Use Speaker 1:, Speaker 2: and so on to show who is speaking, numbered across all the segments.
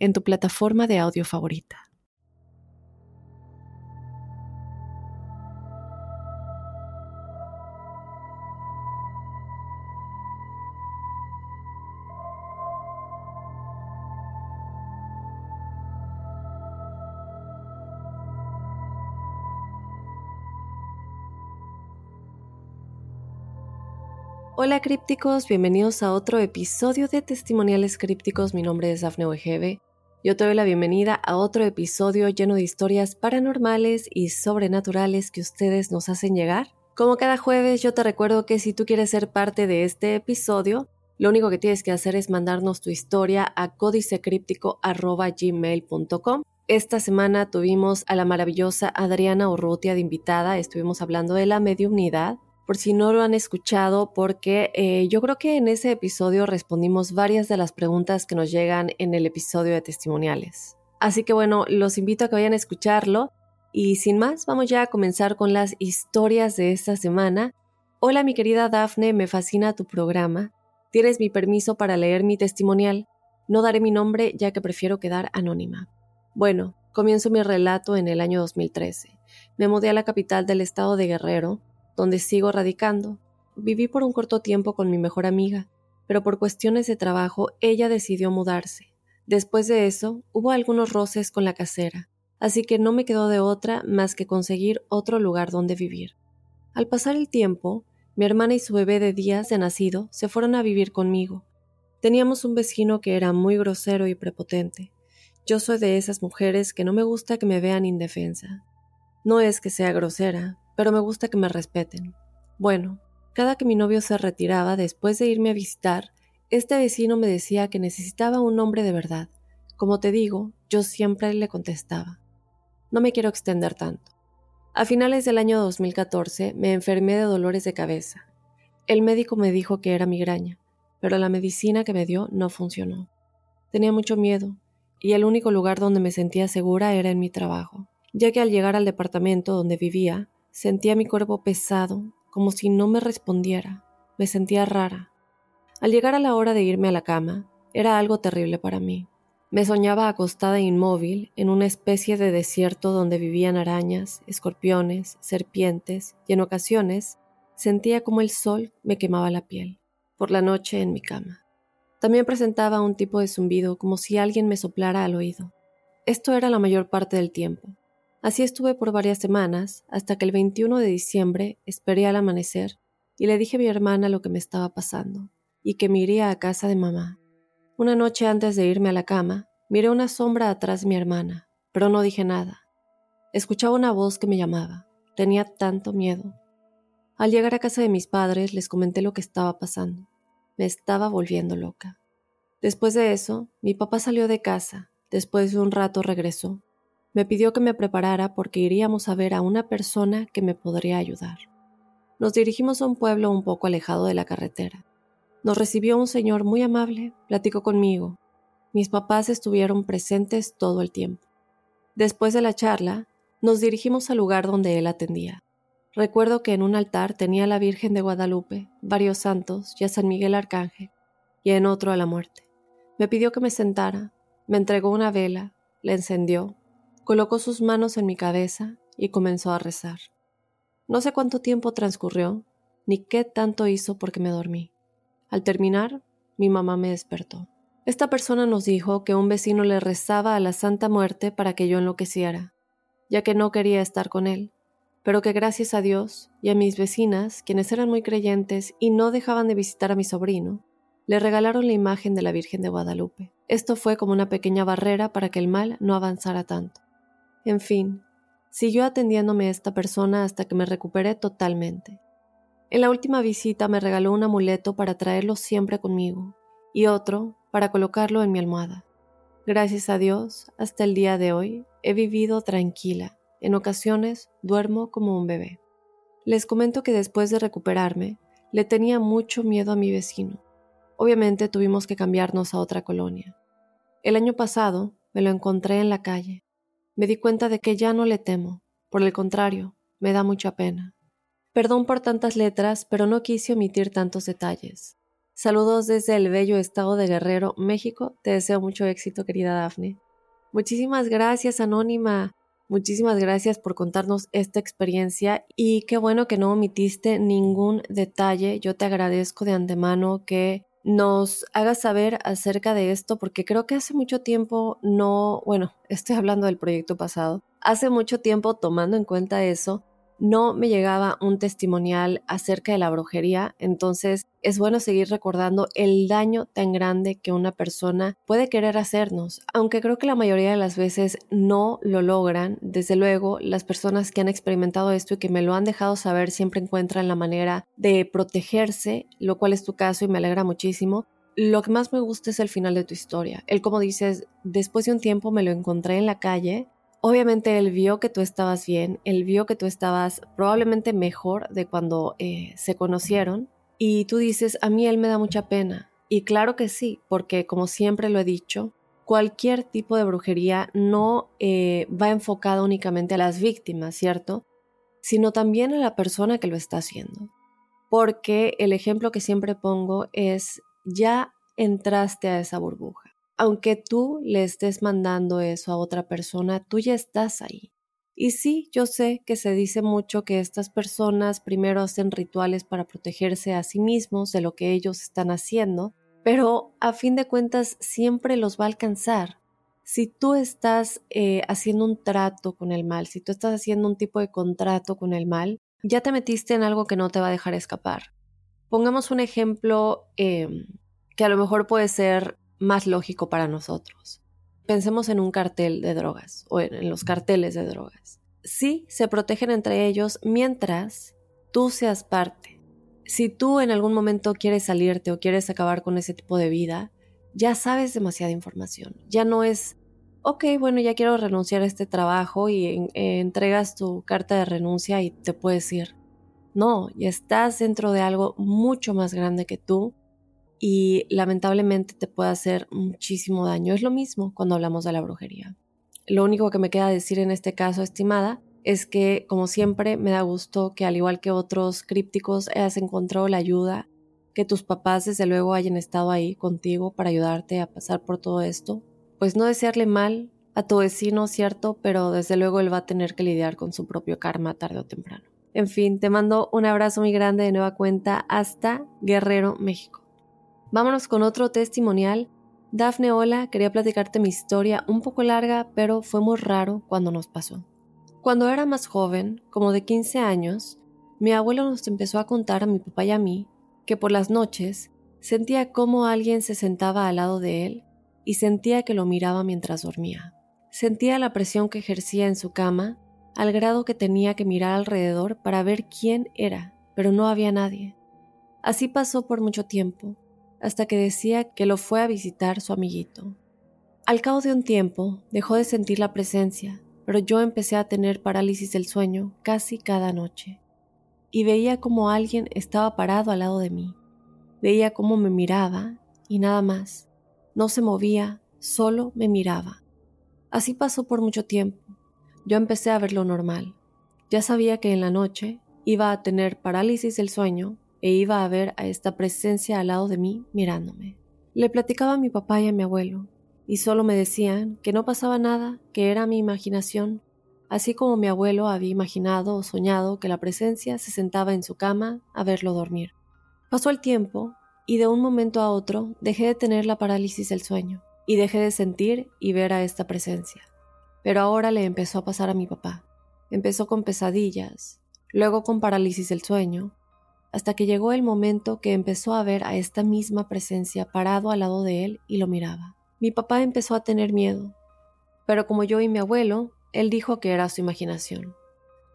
Speaker 1: en tu plataforma de audio favorita. Hola crípticos, bienvenidos a otro episodio de Testimoniales Crípticos. Mi nombre es Dafne Wegebe yo te doy la bienvenida a otro episodio lleno de historias paranormales y sobrenaturales que ustedes nos hacen llegar. Como cada jueves, yo te recuerdo que si tú quieres ser parte de este episodio, lo único que tienes que hacer es mandarnos tu historia a códicecríptico.gmail.com. Esta semana tuvimos a la maravillosa Adriana Urrutia de invitada, estuvimos hablando de la mediunidad por si no lo han escuchado, porque eh, yo creo que en ese episodio respondimos varias de las preguntas que nos llegan en el episodio de testimoniales. Así que bueno, los invito a que vayan a escucharlo y sin más, vamos ya a comenzar con las historias de esta semana. Hola mi querida Dafne, me fascina tu programa. Tienes mi permiso para leer mi testimonial. No daré mi nombre ya que prefiero quedar anónima. Bueno, comienzo mi relato en el año 2013. Me mudé a la capital del estado de Guerrero, donde sigo radicando. Viví por un corto tiempo con mi mejor amiga, pero por cuestiones de trabajo ella decidió mudarse. Después de eso, hubo algunos roces con la casera, así que no me quedó de otra más que conseguir otro lugar donde vivir. Al pasar el tiempo, mi hermana y su bebé de días de nacido se fueron a vivir conmigo. Teníamos un vecino que era muy grosero y prepotente. Yo soy de esas mujeres que no me gusta que me vean indefensa. No es que sea grosera, pero me gusta que me respeten. Bueno, cada que mi novio se retiraba después de irme a visitar, este vecino me decía que necesitaba un hombre de verdad. Como te digo, yo siempre le contestaba. No me quiero extender tanto. A finales del año 2014 me enfermé de dolores de cabeza. El médico me dijo que era migraña, pero la medicina que me dio no funcionó. Tenía mucho miedo, y el único lugar donde me sentía segura era en mi trabajo, ya que al llegar al departamento donde vivía, Sentía mi cuerpo pesado, como si no me respondiera. Me sentía rara. Al llegar a la hora de irme a la cama, era algo terrible para mí. Me soñaba acostada e inmóvil en una especie de desierto donde vivían arañas, escorpiones, serpientes, y en ocasiones sentía como el sol me quemaba la piel, por la noche en mi cama. También presentaba un tipo de zumbido como si alguien me soplara al oído. Esto era la mayor parte del tiempo. Así estuve por varias semanas, hasta que el 21 de diciembre esperé al amanecer y le dije a mi hermana lo que me estaba pasando, y que me iría a casa de mamá. Una noche antes de irme a la cama, miré una sombra atrás de mi hermana, pero no dije nada. Escuchaba una voz que me llamaba. Tenía tanto miedo. Al llegar a casa de mis padres les comenté lo que estaba pasando. Me estaba volviendo loca. Después de eso, mi papá salió de casa. Después de un rato regresó me pidió que me preparara porque iríamos a ver a una persona que me podría ayudar. Nos dirigimos a un pueblo un poco alejado de la carretera. Nos recibió un señor muy amable, platicó conmigo. Mis papás estuvieron presentes todo el tiempo. Después de la charla, nos dirigimos al lugar donde él atendía. Recuerdo que en un altar tenía a la Virgen de Guadalupe, varios santos y a San Miguel Arcángel, y en otro a la muerte. Me pidió que me sentara, me entregó una vela, la encendió Colocó sus manos en mi cabeza y comenzó a rezar. No sé cuánto tiempo transcurrió, ni qué tanto hizo porque me dormí. Al terminar, mi mamá me despertó. Esta persona nos dijo que un vecino le rezaba a la Santa Muerte para que yo enloqueciera, ya que no quería estar con él, pero que gracias a Dios y a mis vecinas, quienes eran muy creyentes y no dejaban de visitar a mi sobrino, le regalaron la imagen de la Virgen de Guadalupe. Esto fue como una pequeña barrera para que el mal no avanzara tanto. En fin, siguió atendiéndome esta persona hasta que me recuperé totalmente. En la última visita me regaló un amuleto para traerlo siempre conmigo y otro para colocarlo en mi almohada. Gracias a Dios, hasta el día de hoy, he vivido tranquila. En ocasiones duermo como un bebé. Les comento que después de recuperarme, le tenía mucho miedo a mi vecino. Obviamente tuvimos que cambiarnos a otra colonia. El año pasado me lo encontré en la calle. Me di cuenta de que ya no le temo. Por el contrario, me da mucha pena. Perdón por tantas letras, pero no quise omitir tantos detalles. Saludos desde el bello estado de Guerrero, México. Te deseo mucho éxito, querida Dafne. Muchísimas gracias, Anónima. Muchísimas gracias por contarnos esta experiencia y qué bueno que no omitiste ningún detalle. Yo te agradezco de antemano que nos hagas saber acerca de esto porque creo que hace mucho tiempo no, bueno, estoy hablando del proyecto pasado, hace mucho tiempo tomando en cuenta eso, no me llegaba un testimonial acerca de la brujería, entonces es bueno seguir recordando el daño tan grande que una persona puede querer hacernos, aunque creo que la mayoría de las veces no lo logran. Desde luego, las personas que han experimentado esto y que me lo han dejado saber siempre encuentran la manera de protegerse, lo cual es tu caso y me alegra muchísimo. Lo que más me gusta es el final de tu historia. El como dices, después de un tiempo me lo encontré en la calle Obviamente él vio que tú estabas bien, él vio que tú estabas probablemente mejor de cuando eh, se conocieron y tú dices, a mí él me da mucha pena. Y claro que sí, porque como siempre lo he dicho, cualquier tipo de brujería no eh, va enfocada únicamente a las víctimas, ¿cierto? Sino también a la persona que lo está haciendo. Porque el ejemplo que siempre pongo es, ya entraste a esa burbuja aunque tú le estés mandando eso a otra persona, tú ya estás ahí. Y sí, yo sé que se dice mucho que estas personas primero hacen rituales para protegerse a sí mismos de lo que ellos están haciendo, pero a fin de cuentas siempre los va a alcanzar. Si tú estás eh, haciendo un trato con el mal, si tú estás haciendo un tipo de contrato con el mal, ya te metiste en algo que no te va a dejar escapar. Pongamos un ejemplo em, que a lo mejor puede ser más lógico para nosotros. Pensemos en un cartel de drogas o en los carteles de drogas. Sí, se protegen entre ellos mientras tú seas parte. Si tú en algún momento quieres salirte o quieres acabar con ese tipo de vida, ya sabes demasiada información. Ya no es, ok, bueno, ya quiero renunciar a este trabajo y eh, entregas tu carta de renuncia y te puedes ir. No, ya estás dentro de algo mucho más grande que tú y lamentablemente te puede hacer muchísimo daño. Es lo mismo cuando hablamos de la brujería. Lo único que me queda decir en este caso, estimada, es que, como siempre, me da gusto que al igual que otros crípticos hayas encontrado la ayuda, que tus papás desde luego hayan estado ahí contigo para ayudarte a pasar por todo esto. Pues no desearle mal a tu vecino, cierto, pero desde luego él va a tener que lidiar con su propio karma tarde o temprano. En fin, te mando un abrazo muy grande de nueva cuenta hasta Guerrero, México. Vámonos con otro testimonial. Dafne, hola, quería platicarte mi historia, un poco larga, pero fue muy raro cuando nos pasó. Cuando era más joven, como de 15 años, mi abuelo nos empezó a contar a mi papá y a mí que por las noches sentía como alguien se sentaba al lado de él y sentía que lo miraba mientras dormía. Sentía la presión que ejercía en su cama, al grado que tenía que mirar alrededor para ver quién era, pero no había nadie. Así pasó por mucho tiempo, hasta que decía que lo fue a visitar su amiguito. Al cabo de un tiempo dejó de sentir la presencia, pero yo empecé a tener parálisis del sueño casi cada noche. Y veía como alguien estaba parado al lado de mí. Veía cómo me miraba y nada más. No se movía, solo me miraba. Así pasó por mucho tiempo. Yo empecé a ver lo normal. Ya sabía que en la noche iba a tener parálisis del sueño e iba a ver a esta presencia al lado de mí mirándome. Le platicaba a mi papá y a mi abuelo, y solo me decían que no pasaba nada, que era mi imaginación, así como mi abuelo había imaginado o soñado que la presencia se sentaba en su cama a verlo dormir. Pasó el tiempo, y de un momento a otro dejé de tener la parálisis del sueño, y dejé de sentir y ver a esta presencia. Pero ahora le empezó a pasar a mi papá. Empezó con pesadillas, luego con parálisis del sueño, hasta que llegó el momento que empezó a ver a esta misma presencia parado al lado de él y lo miraba. Mi papá empezó a tener miedo, pero como yo y mi abuelo, él dijo que era su imaginación.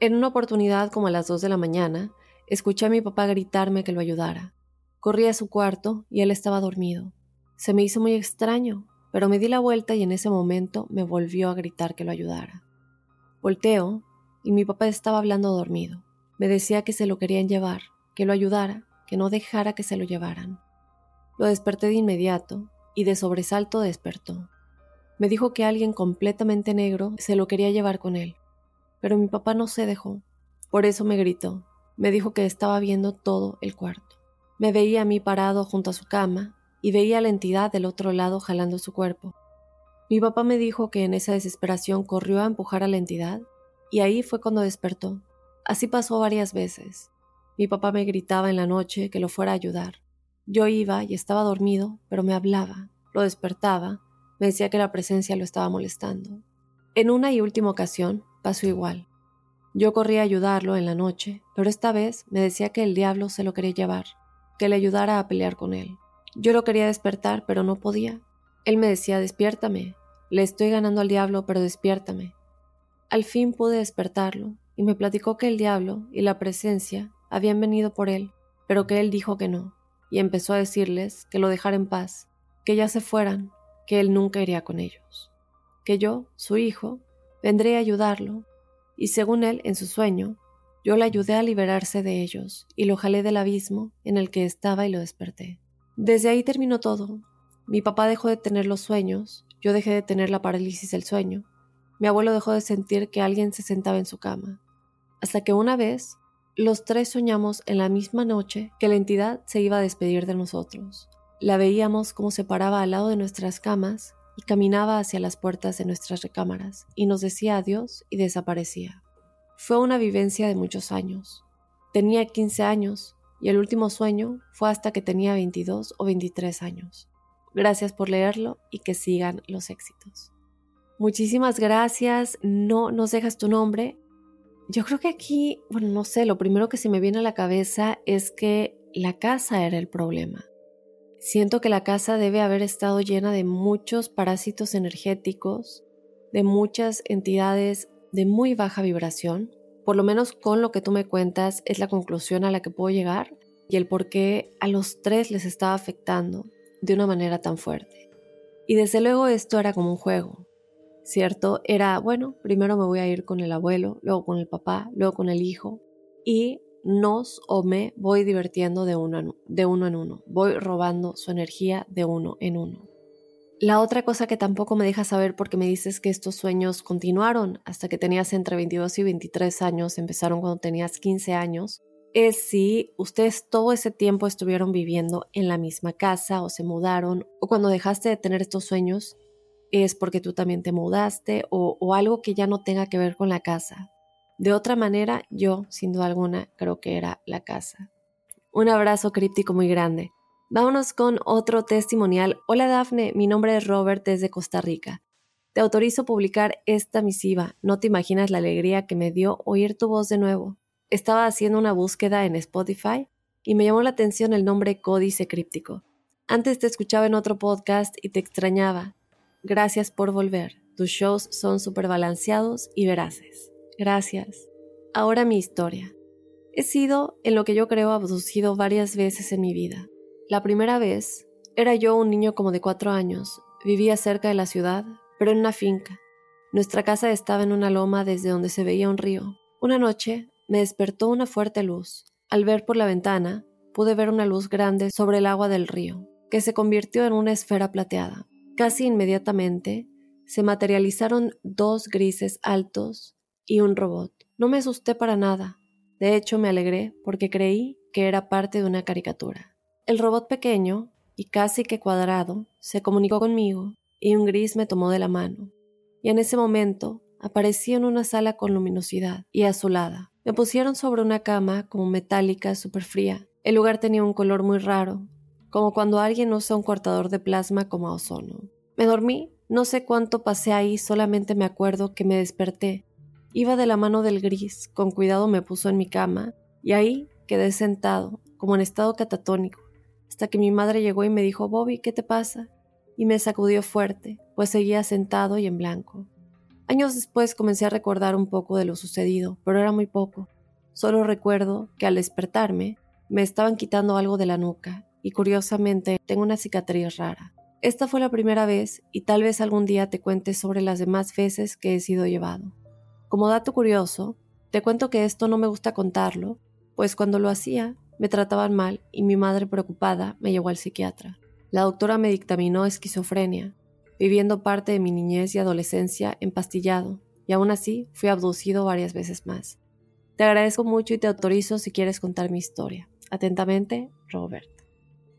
Speaker 1: En una oportunidad como a las dos de la mañana, escuché a mi papá gritarme que lo ayudara. Corrí a su cuarto y él estaba dormido. Se me hizo muy extraño, pero me di la vuelta y en ese momento me volvió a gritar que lo ayudara. Volteo y mi papá estaba hablando dormido. Me decía que se lo querían llevar, que lo ayudara, que no dejara que se lo llevaran. Lo desperté de inmediato y de sobresalto despertó. Me dijo que alguien completamente negro se lo quería llevar con él, pero mi papá no se dejó. Por eso me gritó. Me dijo que estaba viendo todo el cuarto. Me veía a mí parado junto a su cama y veía a la entidad del otro lado jalando su cuerpo. Mi papá me dijo que en esa desesperación corrió a empujar a la entidad y ahí fue cuando despertó. Así pasó varias veces. Mi papá me gritaba en la noche que lo fuera a ayudar. Yo iba y estaba dormido, pero me hablaba, lo despertaba, me decía que la presencia lo estaba molestando. En una y última ocasión pasó igual. Yo corrí a ayudarlo en la noche, pero esta vez me decía que el diablo se lo quería llevar, que le ayudara a pelear con él. Yo lo quería despertar, pero no podía. Él me decía, despiértame. Le estoy ganando al diablo, pero despiértame. Al fin pude despertarlo, y me platicó que el diablo y la presencia habían venido por él, pero que él dijo que no, y empezó a decirles que lo dejara en paz, que ya se fueran, que él nunca iría con ellos, que yo, su hijo, vendré a ayudarlo, y según él, en su sueño, yo le ayudé a liberarse de ellos, y lo jalé del abismo en el que estaba y lo desperté. Desde ahí terminó todo. Mi papá dejó de tener los sueños, yo dejé de tener la parálisis del sueño, mi abuelo dejó de sentir que alguien se sentaba en su cama, hasta que una vez los tres soñamos en la misma noche que la entidad se iba a despedir de nosotros. La veíamos como se paraba al lado de nuestras camas y caminaba hacia las puertas de nuestras recámaras y nos decía adiós y desaparecía. Fue una vivencia de muchos años. Tenía 15 años y el último sueño fue hasta que tenía 22 o 23 años. Gracias por leerlo y que sigan los éxitos. Muchísimas gracias. No nos dejas tu nombre. Yo creo que aquí, bueno, no sé, lo primero que se me viene a la cabeza es que la casa era el problema. Siento que la casa debe haber estado llena de muchos parásitos energéticos, de muchas entidades de muy baja vibración por lo menos con lo que tú me cuentas, es la conclusión a la que puedo llegar y el por qué a los tres les estaba afectando de una manera tan fuerte. Y desde luego esto era como un juego, ¿cierto? Era, bueno, primero me voy a ir con el abuelo, luego con el papá, luego con el hijo, y nos o me voy divirtiendo de uno, de uno en uno, voy robando su energía de uno en uno. La otra cosa que tampoco me deja saber porque me dices que estos sueños continuaron hasta que tenías entre 22 y 23 años, empezaron cuando tenías 15 años, es si ustedes todo ese tiempo estuvieron viviendo en la misma casa o se mudaron, o cuando dejaste de tener estos sueños es porque tú también te mudaste o, algo que ya no tenga que ver con la casa. De otra manera, yo, sin duda alguna, creo que era la casa. Un abrazo críptico muy grande. Vámonos con otro testimonial. Hola Dafne, mi nombre es Robert desde Costa Rica. Te autorizo publicar esta misiva. No te imaginas la alegría que me dio oír tu voz de nuevo. Estaba haciendo una búsqueda en Spotify y me llamó la atención el nombre Códice Críptico. Antes te escuchaba en otro podcast y te extrañaba. Gracias por volver. Tus shows son súper balanceados y veraces. Gracias. Ahora mi historia. He sido, en lo que yo creo, abducido varias veces en mi vida. La primera vez, era yo un niño como de cuatro años, vivía cerca de la ciudad, pero en una finca. Nuestra casa estaba en una loma desde donde se veía un río. Una noche me despertó una fuerte luz. Al ver por la ventana, pude ver una luz grande sobre el agua del río, que se convirtió en una esfera plateada. Casi inmediatamente se materializaron dos grises altos y un robot. No me asusté para nada. De hecho, me alegré porque creí que era parte de una caricatura. El robot pequeño y casi que cuadrado se comunicó conmigo y un gris me tomó de la mano. Y en ese momento aparecí en una sala con luminosidad y azulada. Me pusieron sobre una cama como metálica súper fría. El lugar tenía un color muy raro, como cuando alguien usa un cortador de plasma como ozono. Me dormí, no sé cuánto pasé ahí, solamente me acuerdo que me desperté. Iba de la mano del gris, con cuidado me puso en mi cama, y ahí quedé sentado, como en estado catatónico, hasta que mi madre llegó y me dijo, Bobby, ¿qué te pasa? Y me sacudió fuerte, pues seguía sentado y en blanco. Años después comencé a recordar un poco de lo sucedido, pero era muy poco. Solo recuerdo que al despertarme me estaban quitando algo de la nuca y curiosamente tengo una cicatriz rara. Esta fue la primera vez y tal vez algún día te cuente sobre las demás veces que he sido llevado. Como dato curioso, te cuento que esto no me gusta contarlo, pues cuando lo hacía me trataban mal y mi madre preocupada me llevó al psiquiatra. La doctora me dictaminó esquizofrenia, viviendo parte de mi niñez y adolescencia empastillado, y aún así fui abducido varias veces más. Te agradezco mucho y te autorizo si quieres contar mi historia. Atentamente, Robert.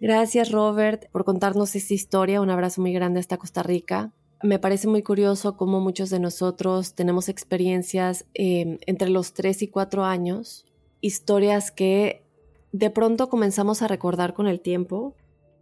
Speaker 1: Gracias Robert por contarnos esta historia. Un abrazo muy grande hasta Costa Rica. Me parece muy curioso cómo muchos de nosotros tenemos experiencias em, entre los 3 y 4 años, historias que de pronto comenzamos a recordar con el tiempo,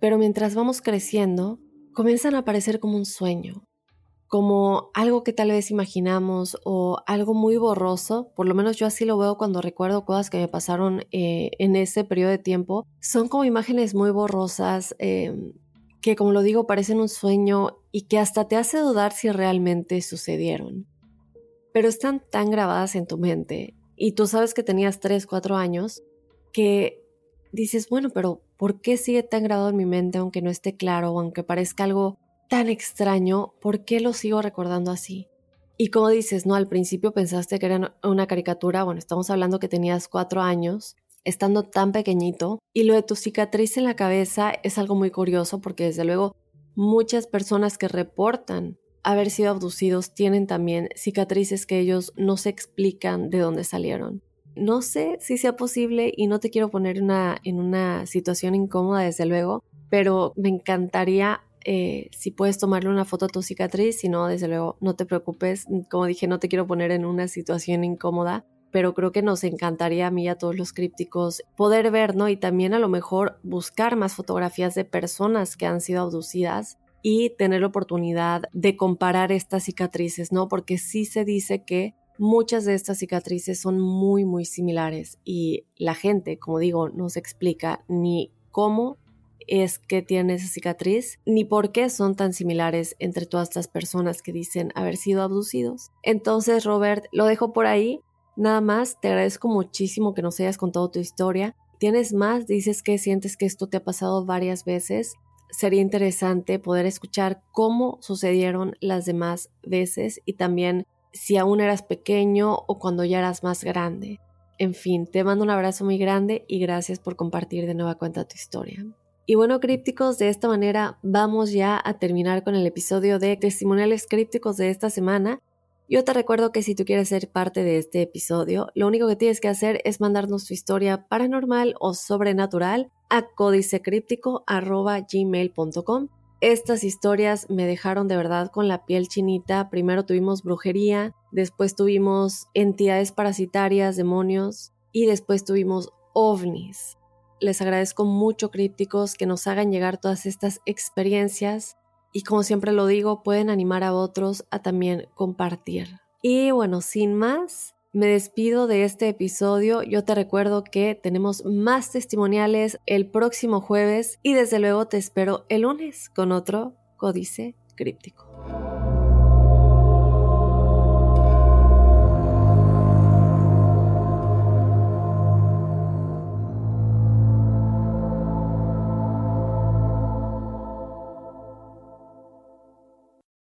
Speaker 1: pero mientras vamos creciendo, comienzan a aparecer como un sueño, como algo que tal vez imaginamos o algo muy borroso, por lo menos yo así lo veo cuando recuerdo cosas que me pasaron eh, en ese periodo de tiempo, son como imágenes muy borrosas em, que como lo digo parecen un sueño y que hasta te hace dudar si realmente sucedieron. Pero están tan grabadas en tu mente y tú sabes que tenías 3, 4 años que dices, bueno, pero ¿por qué sigue tan grabado en mi mente aunque no esté claro o aunque parezca algo tan extraño, ¿por qué lo sigo recordando así? Y como dices, ¿no? Al principio pensaste que era una caricatura, bueno, estamos hablando que tenías cuatro años, estando tan pequeñito, y lo de tu cicatriz en la cabeza es algo muy curioso porque desde luego muchas personas que reportan haber sido abducidos tienen también cicatrices que ellos no se explican de dónde salieron. No sé si sea posible y no te quiero poner una, en una situación incómoda, desde luego, pero me encantaría eh, si puedes tomarle una foto a tu cicatriz, si no, desde luego, no te preocupes. Como dije, no te quiero poner en una situación incómoda, pero creo que nos encantaría a mí y a todos los crípticos poder ver, ¿no? Y también a lo mejor buscar más fotografías de personas que han sido abducidas y tener oportunidad de comparar estas cicatrices, ¿no? Porque sí se dice que muchas de estas cicatrices son muy, muy similares y la gente, como digo, no se explica ni cómo es que tiene esa cicatriz, ni por qué son tan similares entre todas estas personas que dicen haber sido abducidos. Entonces, Robert, lo dejo por ahí. Nada más, te agradezco muchísimo que nos hayas contado tu historia. ¿Tienes más? Dices que sientes que esto te ha pasado varias veces. Sería interesante poder escuchar cómo sucedieron las demás veces y también si aún eras pequeño o cuando ya eras más grande. En fin, te mando un abrazo muy grande y gracias por compartir de nueva cuenta tu historia. Y bueno, crípticos, de esta manera vamos ya a terminar con el episodio de testimoniales crípticos de esta semana. Yo te recuerdo que si tú quieres ser parte de este episodio, lo único que tienes que hacer es mandarnos tu historia paranormal o sobrenatural a códicecríptico.gmail.com. Estas historias me dejaron de verdad con la piel chinita. Primero tuvimos brujería, después tuvimos entidades parasitarias, demonios y después tuvimos ovnis. Les agradezco mucho crípticos que nos hagan llegar todas estas experiencias y como siempre lo digo, pueden animar a otros a también compartir. Y bueno, sin más, me despido de este episodio. Yo te recuerdo que tenemos más testimoniales el próximo jueves y desde luego te espero el lunes con otro códice críptico.